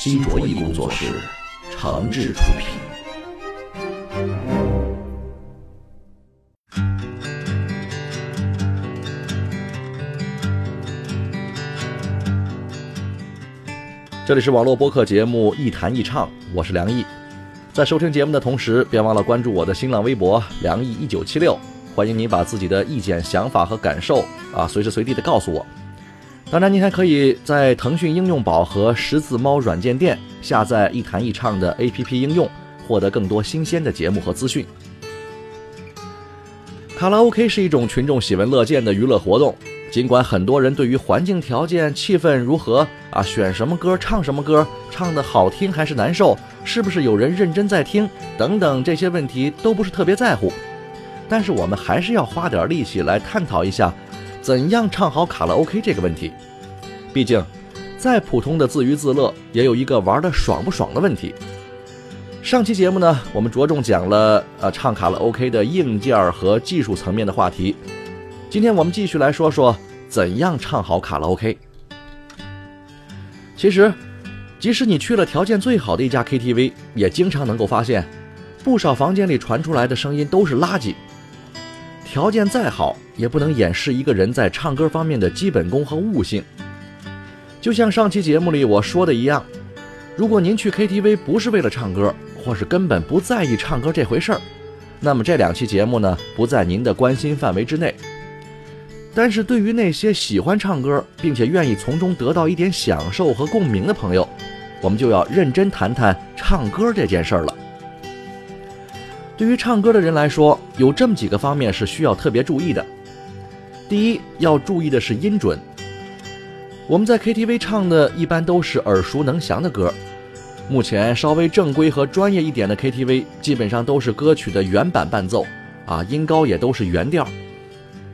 新卓艺工作室，诚挚出品。这里是网络播客节目《一弹一唱》，我是梁毅。在收听节目的同时，别忘了关注我的新浪微博“梁毅一九七六”，欢迎你把自己的意见、想法和感受啊随时随地的告诉我。当然，您还可以在腾讯应用宝和十字猫软件店下载“一弹一唱”的 APP 应用，获得更多新鲜的节目和资讯。卡拉 OK 是一种群众喜闻乐见的娱乐活动。尽管很多人对于环境条件、气氛如何啊，选什么歌、唱什么歌、唱的好听还是难受，是不是有人认真在听等等这些问题都不是特别在乎，但是我们还是要花点力气来探讨一下，怎样唱好卡拉 OK 这个问题。毕竟，再普通的自娱自乐，也有一个玩的爽不爽的问题。上期节目呢，我们着重讲了呃唱卡拉 OK 的硬件和技术层面的话题。今天我们继续来说说怎样唱好卡拉 OK。其实，即使你去了条件最好的一家 KTV，也经常能够发现，不少房间里传出来的声音都是垃圾。条件再好，也不能掩饰一个人在唱歌方面的基本功和悟性。就像上期节目里我说的一样，如果您去 KTV 不是为了唱歌，或是根本不在意唱歌这回事儿，那么这两期节目呢，不在您的关心范围之内。但是对于那些喜欢唱歌，并且愿意从中得到一点享受和共鸣的朋友，我们就要认真谈谈唱歌这件事儿了。对于唱歌的人来说，有这么几个方面是需要特别注意的。第一，要注意的是音准。我们在 KTV 唱的一般都是耳熟能详的歌，目前稍微正规和专业一点的 KTV，基本上都是歌曲的原版伴奏，啊，音高也都是原调。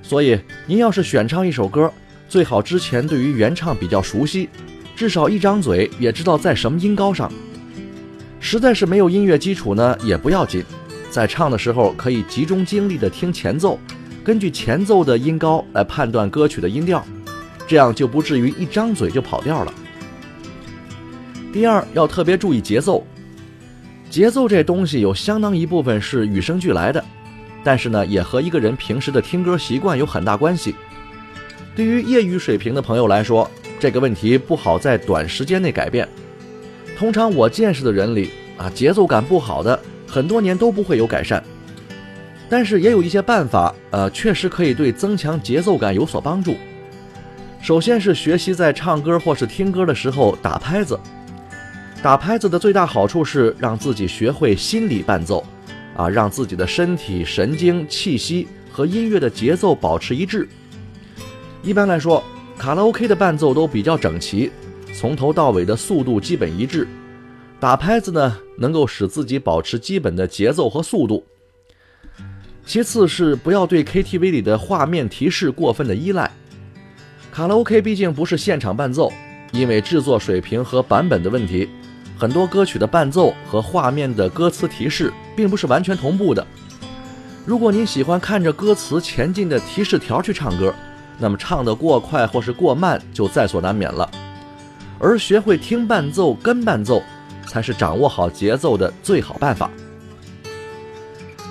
所以，您要是选唱一首歌，最好之前对于原唱比较熟悉，至少一张嘴也知道在什么音高上。实在是没有音乐基础呢，也不要紧，在唱的时候可以集中精力的听前奏，根据前奏的音高来判断歌曲的音调，这样就不至于一张嘴就跑调了。第二，要特别注意节奏，节奏这东西有相当一部分是与生俱来的。但是呢，也和一个人平时的听歌习惯有很大关系。对于业余水平的朋友来说，这个问题不好在短时间内改变。通常我见识的人里啊，节奏感不好的，很多年都不会有改善。但是也有一些办法，呃，确实可以对增强节奏感有所帮助。首先是学习在唱歌或是听歌的时候打拍子。打拍子的最大好处是让自己学会心理伴奏。啊，让自己的身体、神经、气息和音乐的节奏保持一致。一般来说，卡拉 OK 的伴奏都比较整齐，从头到尾的速度基本一致。打拍子呢，能够使自己保持基本的节奏和速度。其次是不要对 KTV 里的画面提示过分的依赖。卡拉 OK 毕竟不是现场伴奏，因为制作水平和版本的问题。很多歌曲的伴奏和画面的歌词提示并不是完全同步的。如果您喜欢看着歌词前进的提示条去唱歌，那么唱得过快或是过慢就在所难免了。而学会听伴奏跟伴奏，才是掌握好节奏的最好办法。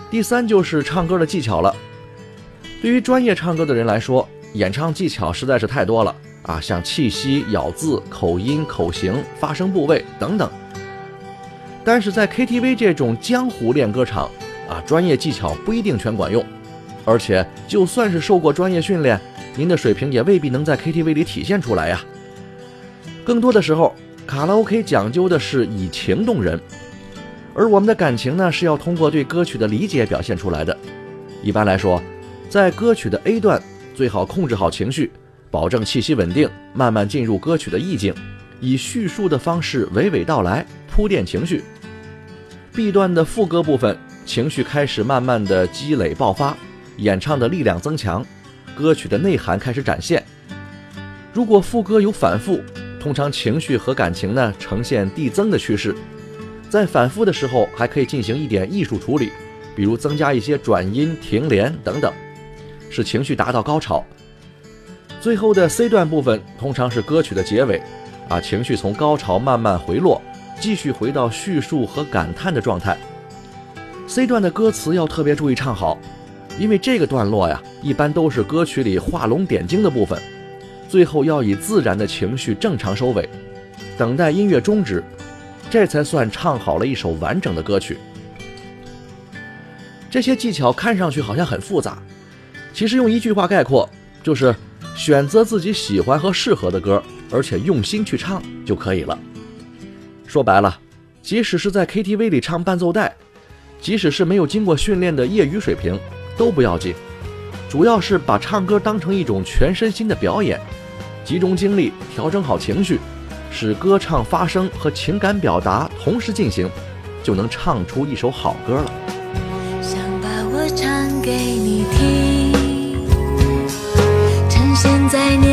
第三就是唱歌的技巧了。对于专业唱歌的人来说，演唱技巧实在是太多了。啊，像气息、咬字、口音、口型、发声部位等等。但是在 KTV 这种江湖练歌场，啊，专业技巧不一定全管用，而且就算是受过专业训练，您的水平也未必能在 KTV 里体现出来呀。更多的时候，卡拉 OK 讲究的是以情动人，而我们的感情呢，是要通过对歌曲的理解表现出来的。一般来说，在歌曲的 A 段，最好控制好情绪。保证气息稳定，慢慢进入歌曲的意境，以叙述的方式娓娓道来，铺垫情绪。B 段的副歌部分，情绪开始慢慢的积累爆发，演唱的力量增强，歌曲的内涵开始展现。如果副歌有反复，通常情绪和感情呢呈现递增的趋势。在反复的时候，还可以进行一点艺术处理，比如增加一些转音、停连等等，使情绪达到高潮。最后的 C 段部分通常是歌曲的结尾，啊，情绪从高潮慢慢回落，继续回到叙述和感叹的状态。C 段的歌词要特别注意唱好，因为这个段落呀，一般都是歌曲里画龙点睛的部分，最后要以自然的情绪正常收尾，等待音乐终止。这才算唱好了一首完整的歌曲。这些技巧看上去好像很复杂，其实用一句话概括，就是选择自己喜欢和适合的歌，而且用心去唱就可以了。说白了，即使是在 KTV 里唱伴奏带，即使是没有经过训练的业余水平，都不要紧。主要是把唱歌当成一种全身心的表演，集中精力，调整好情绪。使歌唱发声和情感表达同时进行，就能唱出一首好歌了。想把我唱给你听，在年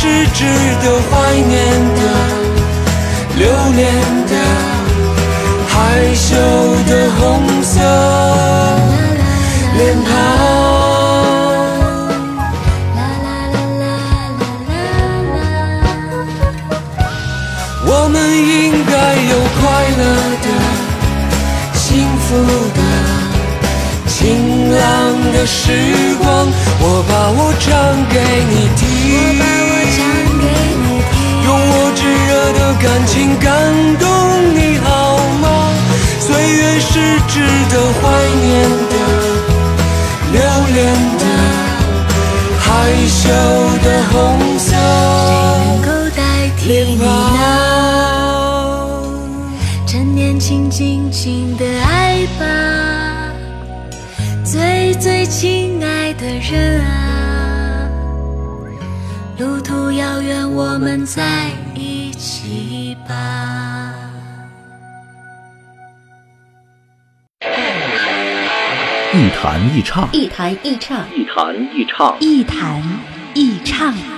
是值得怀念的、留恋的、害羞的红色脸庞。啦啦啦啦啦啦啦。我们应该有快乐的、幸福的、晴朗的时光。我把我唱给你听，用我炙热的感情感动你好吗？岁月是值得怀念的、留恋的、害羞的红色能够代替你呢？趁年轻，尽情的爱吧，最最亲爱的人啊，在一起吧。一弹一唱，一弹一唱，一弹一唱，一弹一唱。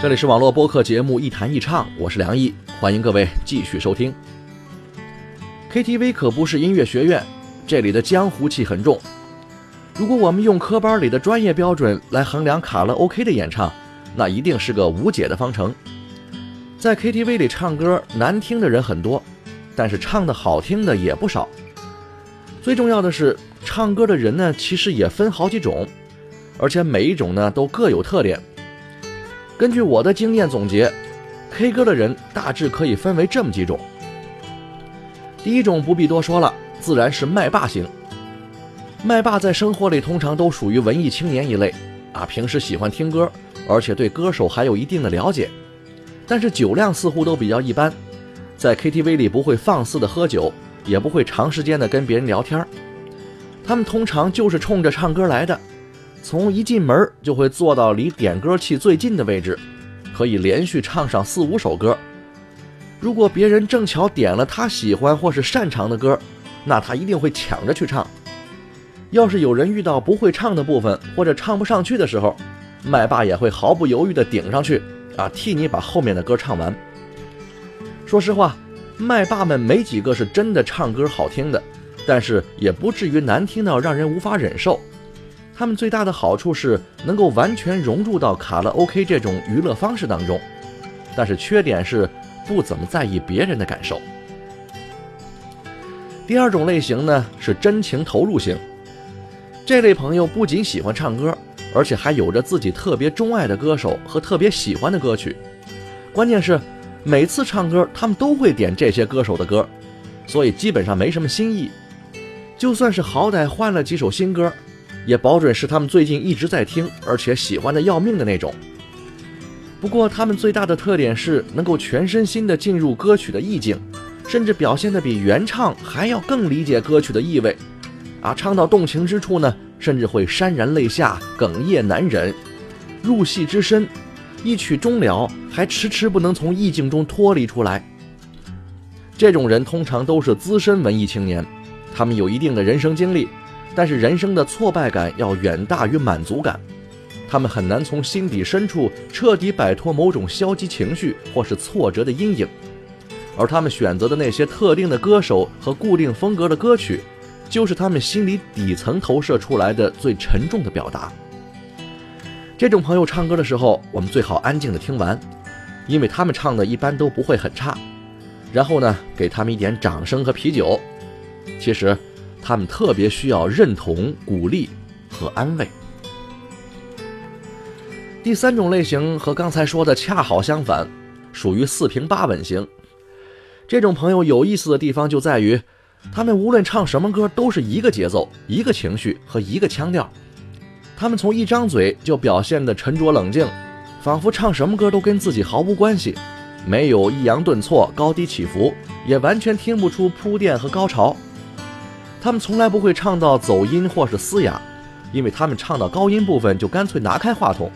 这里是网络播客节目《一弹一唱》，我是梁毅，欢迎各位继续收听。KTV 可不是音乐学院，这里的江湖气很重。如果我们用科班里的专业标准来衡量卡拉 OK 的演唱，那一定是个无解的方程。在 KTV 里唱歌，难听的人很多，但是唱的好听的也不少。最重要的是，唱歌的人呢，其实也分好几种，而且每一种呢都各有特点。根据我的经验总结，K 歌的人大致可以分为这么几种。第一种不必多说了，自然是麦霸型。麦霸在生活里通常都属于文艺青年一类，啊，平时喜欢听歌，而且对歌手还有一定的了解。但是酒量似乎都比较一般，在 KTV 里不会放肆的喝酒，也不会长时间的跟别人聊天。他们通常就是冲着唱歌来的，从一进门就会坐到离点歌器最近的位置，可以连续唱上四五首歌。如果别人正巧点了他喜欢或是擅长的歌，那他一定会抢着去唱。要是有人遇到不会唱的部分或者唱不上去的时候，麦霸也会毫不犹豫地顶上去，啊，替你把后面的歌唱完。说实话，麦霸们没几个是真的唱歌好听的，但是也不至于难听到让人无法忍受。他们最大的好处是能够完全融入到卡拉 OK 这种娱乐方式当中，但是缺点是不怎么在意别人的感受。第二种类型呢是真情投入型，这类朋友不仅喜欢唱歌。而且还有着自己特别钟爱的歌手和特别喜欢的歌曲，关键是每次唱歌他们都会点这些歌手的歌，所以基本上没什么新意。就算是好歹换了几首新歌，也保准是他们最近一直在听而且喜欢的要命的那种。不过他们最大的特点是能够全身心的进入歌曲的意境，甚至表现的比原唱还要更理解歌曲的意味。啊，唱到动情之处呢。甚至会潸然泪下，哽咽难忍，入戏之深，一曲终了，还迟迟不能从意境中脱离出来。这种人通常都是资深文艺青年，他们有一定的人生经历，但是人生的挫败感要远大于满足感，他们很难从心底深处彻底摆脱某种消极情绪或是挫折的阴影，而他们选择的那些特定的歌手和固定风格的歌曲。就是他们心里底层投射出来的最沉重的表达。这种朋友唱歌的时候，我们最好安静的听完，因为他们唱的一般都不会很差。然后呢，给他们一点掌声和啤酒。其实，他们特别需要认同、鼓励和安慰。第三种类型和刚才说的恰好相反，属于四平八稳型。这种朋友有意思的地方就在于。他们无论唱什么歌，都是一个节奏、一个情绪和一个腔调。他们从一张嘴就表现得沉着冷静，仿佛唱什么歌都跟自己毫无关系，没有抑扬顿挫、高低起伏，也完全听不出铺垫和高潮。他们从来不会唱到走音或是嘶哑，因为他们唱到高音部分就干脆拿开话筒，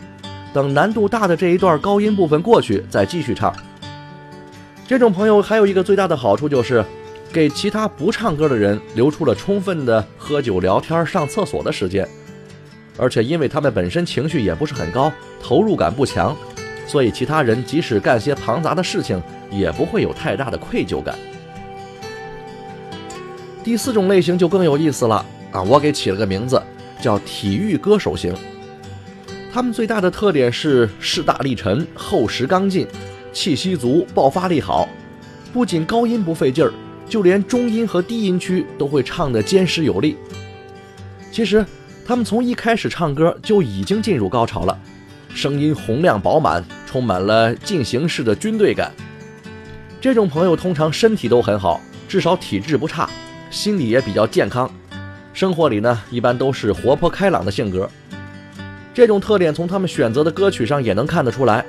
等难度大的这一段高音部分过去再继续唱。这种朋友还有一个最大的好处就是。给其他不唱歌的人留出了充分的喝酒、聊天、上厕所的时间，而且因为他们本身情绪也不是很高，投入感不强，所以其他人即使干些庞杂的事情，也不会有太大的愧疚感。第四种类型就更有意思了啊！我给起了个名字，叫体育歌手型。他们最大的特点是势大力沉、厚实刚劲、气息足、爆发力好，不仅高音不费劲儿。就连中音和低音区都会唱得坚实有力。其实，他们从一开始唱歌就已经进入高潮了，声音洪亮饱满，充满了进行式的军队感。这种朋友通常身体都很好，至少体质不差，心理也比较健康，生活里呢一般都是活泼开朗的性格。这种特点从他们选择的歌曲上也能看得出来，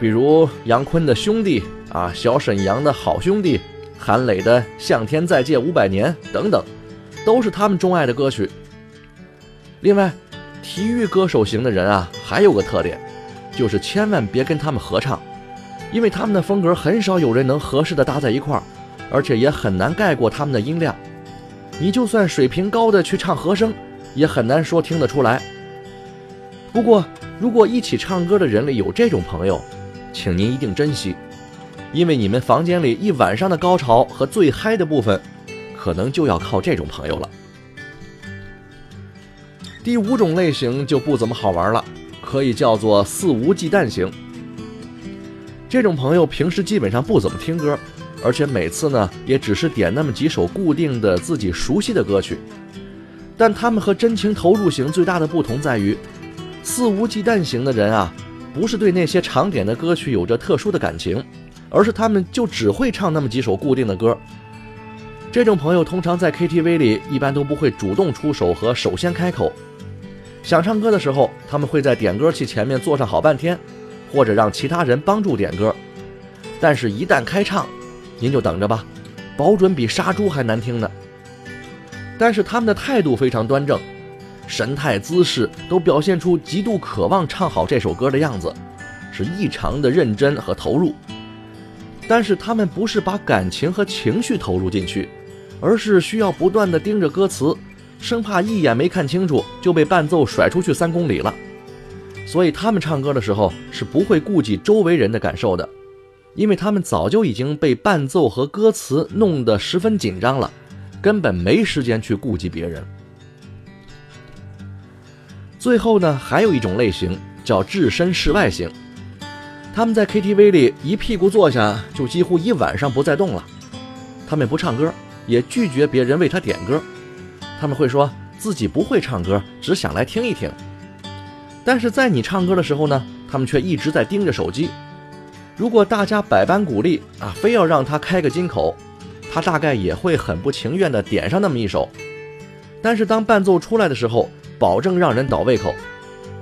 比如杨坤的《兄弟》啊，小沈阳的好兄弟。韩磊的《向天再借五百年》等等，都是他们钟爱的歌曲。另外，体育歌手型的人啊，还有个特点，就是千万别跟他们合唱，因为他们的风格很少有人能合适的搭在一块儿，而且也很难盖过他们的音量。你就算水平高的去唱和声，也很难说听得出来。不过，如果一起唱歌的人里有这种朋友，请您一定珍惜。因为你们房间里一晚上的高潮和最嗨的部分，可能就要靠这种朋友了。第五种类型就不怎么好玩了，可以叫做肆无忌惮型。这种朋友平时基本上不怎么听歌，而且每次呢也只是点那么几首固定的自己熟悉的歌曲。但他们和真情投入型最大的不同在于，肆无忌惮型的人啊，不是对那些常点的歌曲有着特殊的感情。而是他们就只会唱那么几首固定的歌。这种朋友通常在 KTV 里一般都不会主动出手和首先开口。想唱歌的时候，他们会在点歌器前面坐上好半天，或者让其他人帮助点歌，但是，一旦开唱，您就等着吧，保准比杀猪还难听呢。但是他们的态度非常端正，神态姿势都表现出极度渴望唱好这首歌的样子，是异常的认真和投入。但是他们不是把感情和情绪投入进去，而是需要不断的盯着歌词，生怕一眼没看清楚就被伴奏甩出去三公里了。所以他们唱歌的时候是不会顾及周围人的感受的，因为他们早就已经被伴奏和歌词弄得十分紧张了，根本没时间去顾及别人。最后呢，还有一种类型叫置身事外型。他们在 KTV 里一屁股坐下，就几乎一晚上不再动了。他们不唱歌，也拒绝别人为他点歌。他们会说自己不会唱歌，只想来听一听。但是在你唱歌的时候呢，他们却一直在盯着手机。如果大家百般鼓励啊，非要让他开个金口，他大概也会很不情愿地点上那么一首。但是当伴奏出来的时候，保证让人倒胃口，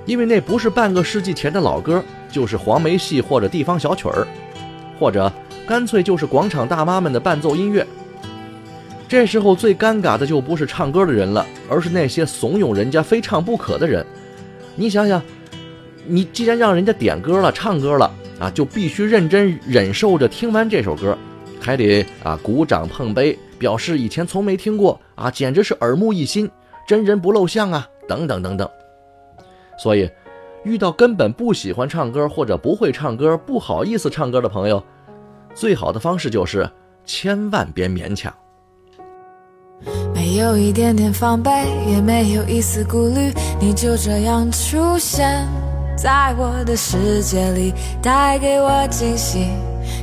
因为那不是半个世纪前的老歌。就是黄梅戏或者地方小曲儿，或者干脆就是广场大妈们的伴奏音乐。这时候最尴尬的就不是唱歌的人了，而是那些怂恿人家非唱不可的人。你想想，你既然让人家点歌了、唱歌了啊，就必须认真忍受着听完这首歌，还得啊鼓掌碰杯，表示以前从没听过啊，简直是耳目一新，真人不露相啊，等等等等。所以。遇到根本不喜欢唱歌或者不会唱歌、不好意思唱歌的朋友，最好的方式就是千万别勉强。没有一点点防备，也没有一丝顾虑，你就这样出现在我的世界里，带给我惊喜，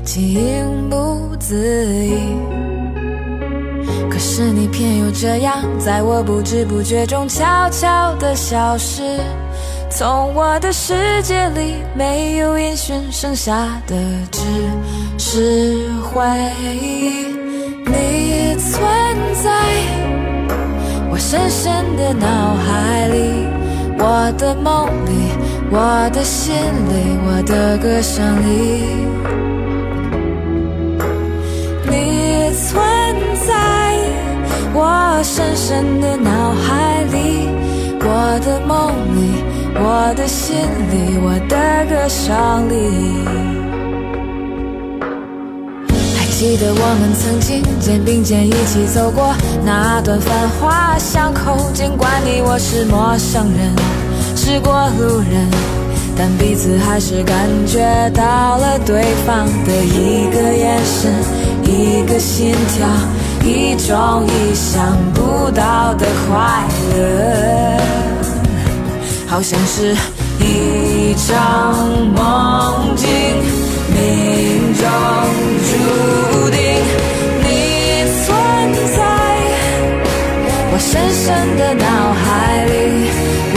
情不自已。可是你偏又这样，在我不知不觉中悄悄地消失。从我的世界里没有音讯，剩下的只是回忆。你存在我深深的脑海里，我的梦里，我的心里，我的歌声里。你存在我深深的脑海里，我的梦里。我的心里，我的歌声里，还记得我们曾经肩并肩一起走过那段繁华巷口。尽管你我是陌生人，是过路人，但彼此还是感觉到了对方的一个眼神，一个心跳，一种意想不到的快乐。好像是一场梦境，命中注定你存在我深深的脑海里，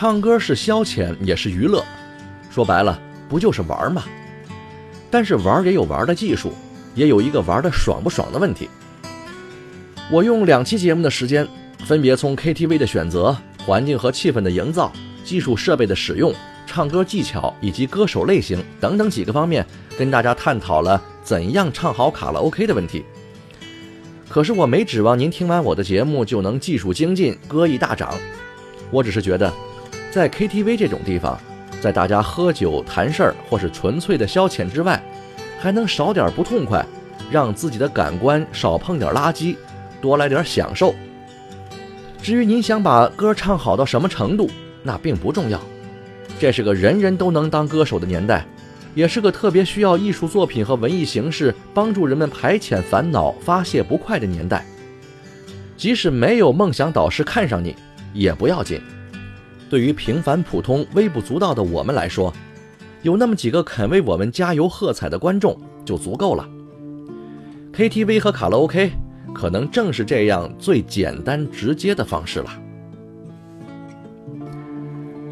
唱歌是消遣，也是娱乐，说白了，不就是玩吗？但是玩也有玩的技术，也有一个玩的爽不爽的问题。我用两期节目的时间，分别从 KTV 的选择、环境和气氛的营造、技术设备的使用、唱歌技巧以及歌手类型等等几个方面，跟大家探讨了怎样唱好卡拉 OK 的问题。可是我没指望您听完我的节目就能技术精进、歌艺大涨，我只是觉得，在 KTV 这种地方，在大家喝酒谈事儿或是纯粹的消遣之外，还能少点不痛快，让自己的感官少碰点垃圾，多来点享受。至于您想把歌唱好到什么程度，那并不重要。这是个人人都能当歌手的年代。也是个特别需要艺术作品和文艺形式帮助人们排遣烦恼、发泄不快的年代。即使没有梦想导师看上你，也不要紧。对于平凡普通、微不足道的我们来说，有那么几个肯为我们加油喝彩的观众就足够了。KTV 和卡拉 OK 可能正是这样最简单直接的方式了。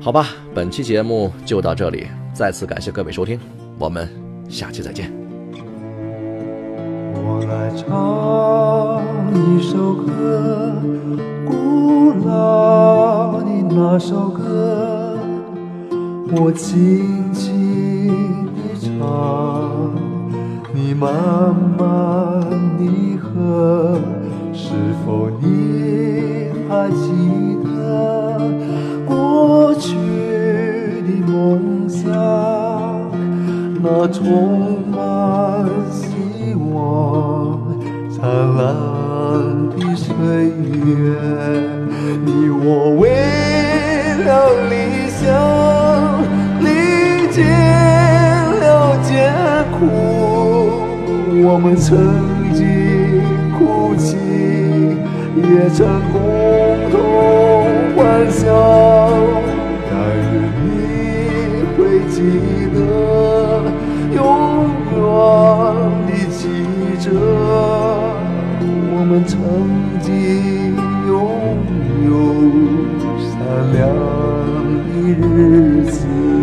好吧，本期节目就到这里。再次感谢各位收听，我们下期再见。我来唱一首歌，古老的那首歌，我轻轻地唱，你慢慢地和，是否你还记得过去的梦想？那充灿烂的岁月，你我为了理想历尽了艰苦，我们曾经哭泣，也曾共同欢笑。但愿你会记得，永远你拥有闪亮的日子。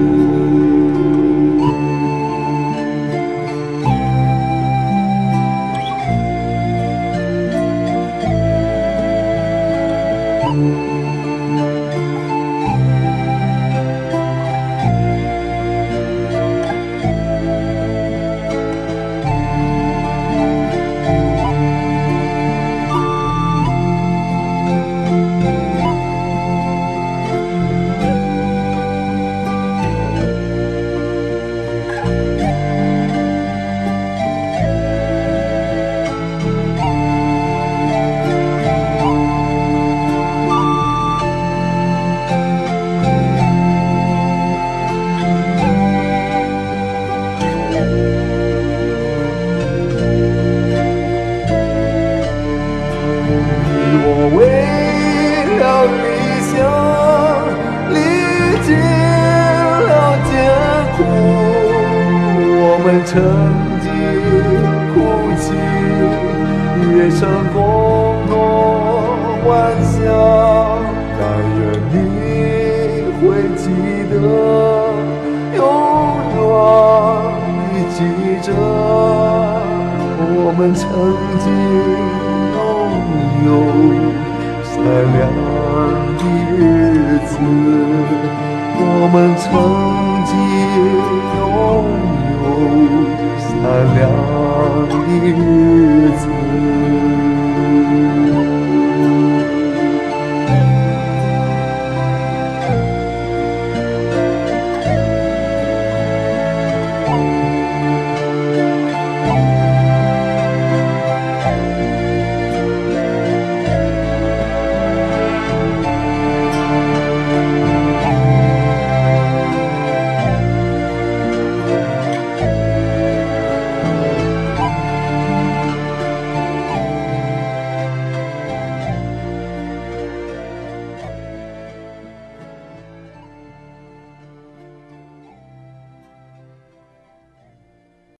我们曾